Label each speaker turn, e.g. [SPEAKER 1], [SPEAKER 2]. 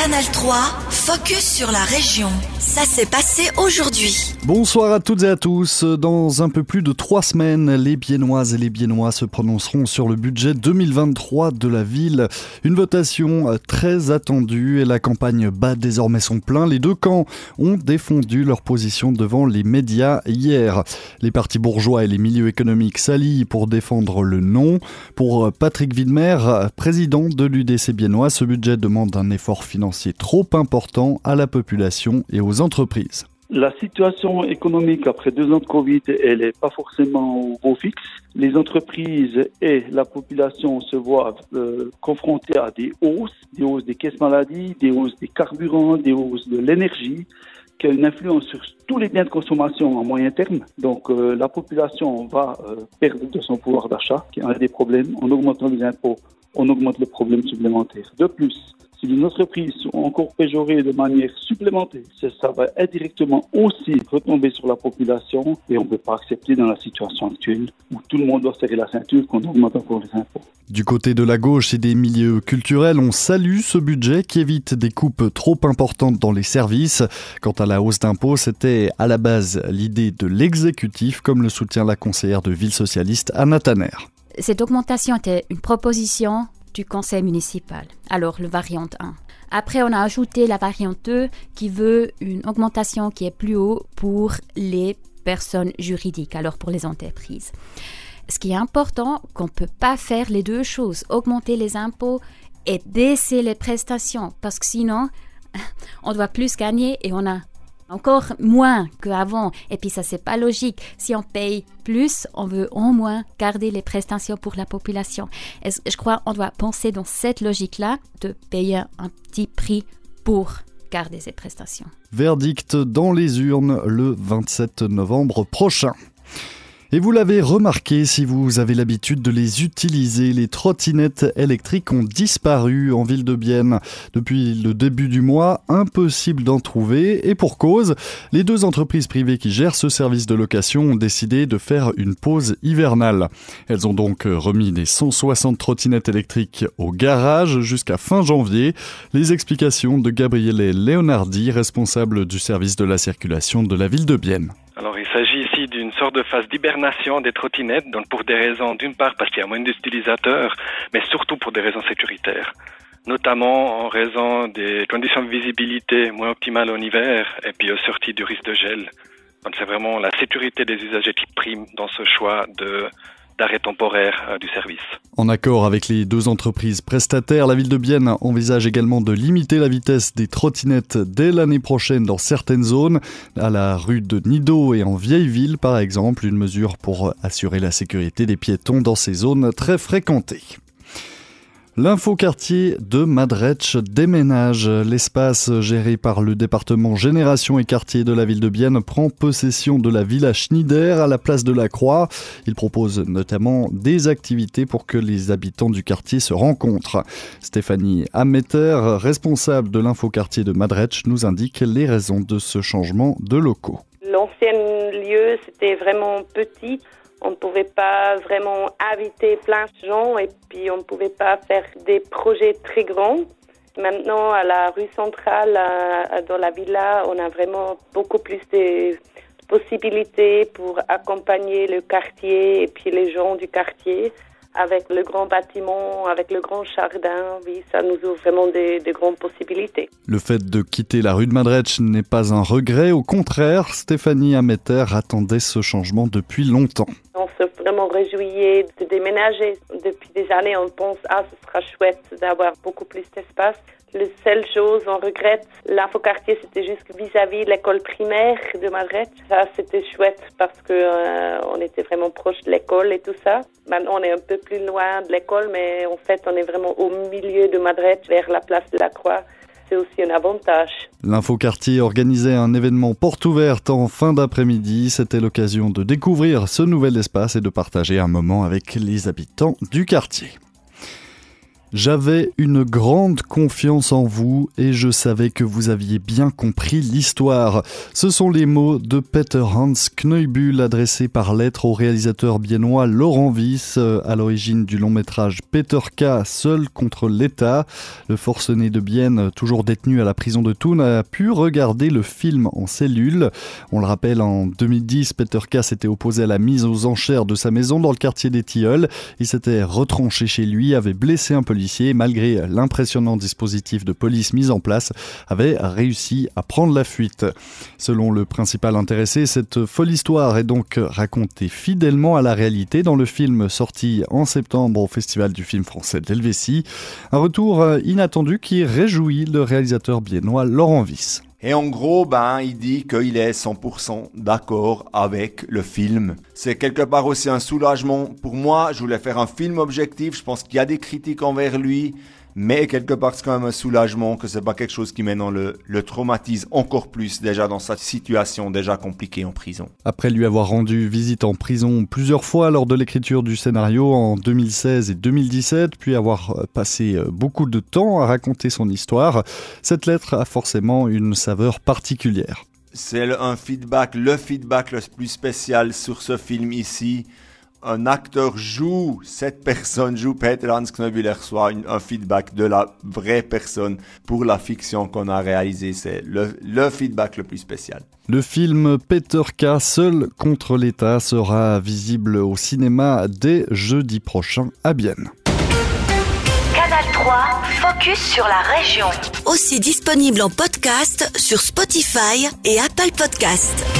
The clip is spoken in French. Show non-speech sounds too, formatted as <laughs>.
[SPEAKER 1] Canal 3, focus sur la région. Ça s'est passé aujourd'hui.
[SPEAKER 2] Bonsoir à toutes et à tous. Dans un peu plus de trois semaines, les Biennoises et les Biennois se prononceront sur le budget 2023 de la ville. Une votation très attendue et la campagne bat désormais son plein. Les deux camps ont défendu leur position devant les médias hier. Les partis bourgeois et les milieux économiques s'allient pour défendre le non. Pour Patrick Widmer, président de l'UDC Biennois, ce budget demande un effort financier trop important à la population et aux entreprises.
[SPEAKER 3] La situation économique après deux ans de Covid, elle n'est pas forcément au beau fixe. Les entreprises et la population se voient euh, confrontés à des hausses, des hausses des caisses maladies, des hausses des carburants, des hausses de l'énergie, qui a une influence sur tous les biens de consommation à moyen terme. Donc euh, la population va euh, perdre de son pouvoir d'achat, qui a des problèmes. En augmentant les impôts, on augmente le problème supplémentaire. De plus, si les entreprises sont encore péjorées de manière supplémentaire, ça va indirectement aussi retomber sur la population et on ne peut pas accepter dans la situation actuelle où tout le monde doit serrer la ceinture qu'on augmente encore les impôts.
[SPEAKER 2] Du côté de la gauche et des milieux culturels, on salue ce budget qui évite des coupes trop importantes dans les services. Quant à la hausse d'impôts, c'était à la base l'idée de l'exécutif, comme le soutient la conseillère de ville socialiste Anna Tanner.
[SPEAKER 4] Cette augmentation était une proposition du conseil municipal. Alors le variante 1. Après, on a ajouté la variante 2 qui veut une augmentation qui est plus haut pour les personnes juridiques, alors pour les entreprises. Ce qui est important, qu'on ne peut pas faire les deux choses, augmenter les impôts et baisser les prestations, parce que sinon, <laughs> on doit plus gagner et on a encore moins qu'avant. Et puis ça, c'est pas logique. Si on paye plus, on veut au moins garder les prestations pour la population. Et je crois qu'on doit penser dans cette logique-là de payer un petit prix pour garder ces prestations.
[SPEAKER 2] Verdict dans les urnes le 27 novembre prochain. Et vous l'avez remarqué si vous avez l'habitude de les utiliser, les trottinettes électriques ont disparu en ville de Bienne depuis le début du mois, impossible d'en trouver et pour cause, les deux entreprises privées qui gèrent ce service de location ont décidé de faire une pause hivernale. Elles ont donc remis les 160 trottinettes électriques au garage jusqu'à fin janvier. Les explications de Gabriele Leonardi, responsable du service de la circulation de la ville de Bienne.
[SPEAKER 5] Alors il s'agit d'une sorte de phase d'hibernation des trottinettes, donc pour des raisons d'une part parce qu'il y a moins d'utilisateurs, mais surtout pour des raisons sécuritaires notamment en raison des conditions de visibilité moins optimales en hiver et puis aux sorties du risque de gel. Donc c'est vraiment la sécurité des usagers qui prime dans ce choix de d'arrêt temporaire euh, du service.
[SPEAKER 2] En accord avec les deux entreprises prestataires, la ville de Bienne envisage également de limiter la vitesse des trottinettes dès l'année prochaine dans certaines zones, à la rue de Nido et en vieille ville par exemple, une mesure pour assurer la sécurité des piétons dans ces zones très fréquentées. L'infoquartier de Madretch déménage. L'espace géré par le département Génération et Quartier de la ville de Bienne prend possession de la villa Schneider à la place de la Croix. Il propose notamment des activités pour que les habitants du quartier se rencontrent. Stéphanie Ameter, responsable de l'infoquartier de Madretch, nous indique les raisons de ce changement de locaux.
[SPEAKER 6] L'ancien lieu, c'était vraiment petit on ne pouvait pas vraiment inviter plein de gens et puis on ne pouvait pas faire des projets très grands. Maintenant, à la rue centrale, dans la villa, on a vraiment beaucoup plus de possibilités pour accompagner le quartier et puis les gens du quartier avec le grand bâtiment, avec le grand jardin, oui, ça nous ouvre vraiment des, grandes possibilités.
[SPEAKER 2] Le fait de quitter la rue de Madretch n'est pas un regret, au contraire, Stéphanie Ameter attendait ce changement depuis longtemps.
[SPEAKER 6] On se vraiment réjouit de déménager. Depuis des années, on pense, ah, ce sera chouette d'avoir beaucoup plus d'espace. La seule chose, on regrette, l'infoquartier, c'était juste vis-à-vis de l'école primaire de Madrid. Ça, c'était chouette parce que euh, on était vraiment proche de l'école et tout ça. Maintenant, on est un peu plus loin de l'école, mais en fait, on est vraiment au milieu de Madrid, vers la place de la Croix. C'est aussi un avantage.
[SPEAKER 2] L'infoquartier organisait un événement porte ouverte en fin d'après-midi. C'était l'occasion de découvrir ce nouvel espace et de partager un moment avec les habitants du quartier. J'avais une grande confiance en vous et je savais que vous aviez bien compris l'histoire. Ce sont les mots de Peter Hans Kneubühl adressés par lettre au réalisateur biennois Laurent Wyss à l'origine du long métrage Peter K. Seul contre l'État. Le forcené de Bienne, toujours détenu à la prison de Thun, a pu regarder le film en cellule. On le rappelle, en 2010, Peter K. s'était opposé à la mise aux enchères de sa maison dans le quartier des Tilleuls. Il s'était retranché chez lui, avait blessé un malgré l'impressionnant dispositif de police mis en place, avait réussi à prendre la fuite. Selon le principal intéressé, cette folle histoire est donc racontée fidèlement à la réalité dans le film sorti en septembre au Festival du film français d'Helvétie. Un retour inattendu qui réjouit le réalisateur biennois Laurent Wyss.
[SPEAKER 7] Et en gros, ben, il dit qu'il est 100% d'accord avec le film. C'est quelque part aussi un soulagement. Pour moi, je voulais faire un film objectif. Je pense qu'il y a des critiques envers lui. Mais quelque part, c'est quand même un soulagement que c'est pas quelque chose qui maintenant le, le traumatise encore plus déjà dans sa situation déjà compliquée en prison.
[SPEAKER 2] Après lui avoir rendu visite en prison plusieurs fois lors de l'écriture du scénario en 2016 et 2017, puis avoir euh, passé euh, beaucoup de temps à raconter son histoire, cette lettre a forcément une saveur particulière.
[SPEAKER 7] C'est un feedback, le feedback le plus spécial sur ce film ici un acteur joue, cette personne joue, Peter Hans Knobel reçoit un feedback de la vraie personne pour la fiction qu'on a réalisée. C'est le, le, feedback le plus spécial.
[SPEAKER 2] Le film Peter K. Seul contre l'État sera visible au cinéma dès jeudi prochain à Bienne.
[SPEAKER 1] Canal 3, focus sur la région. Aussi disponible en podcast sur Spotify et Apple Podcast.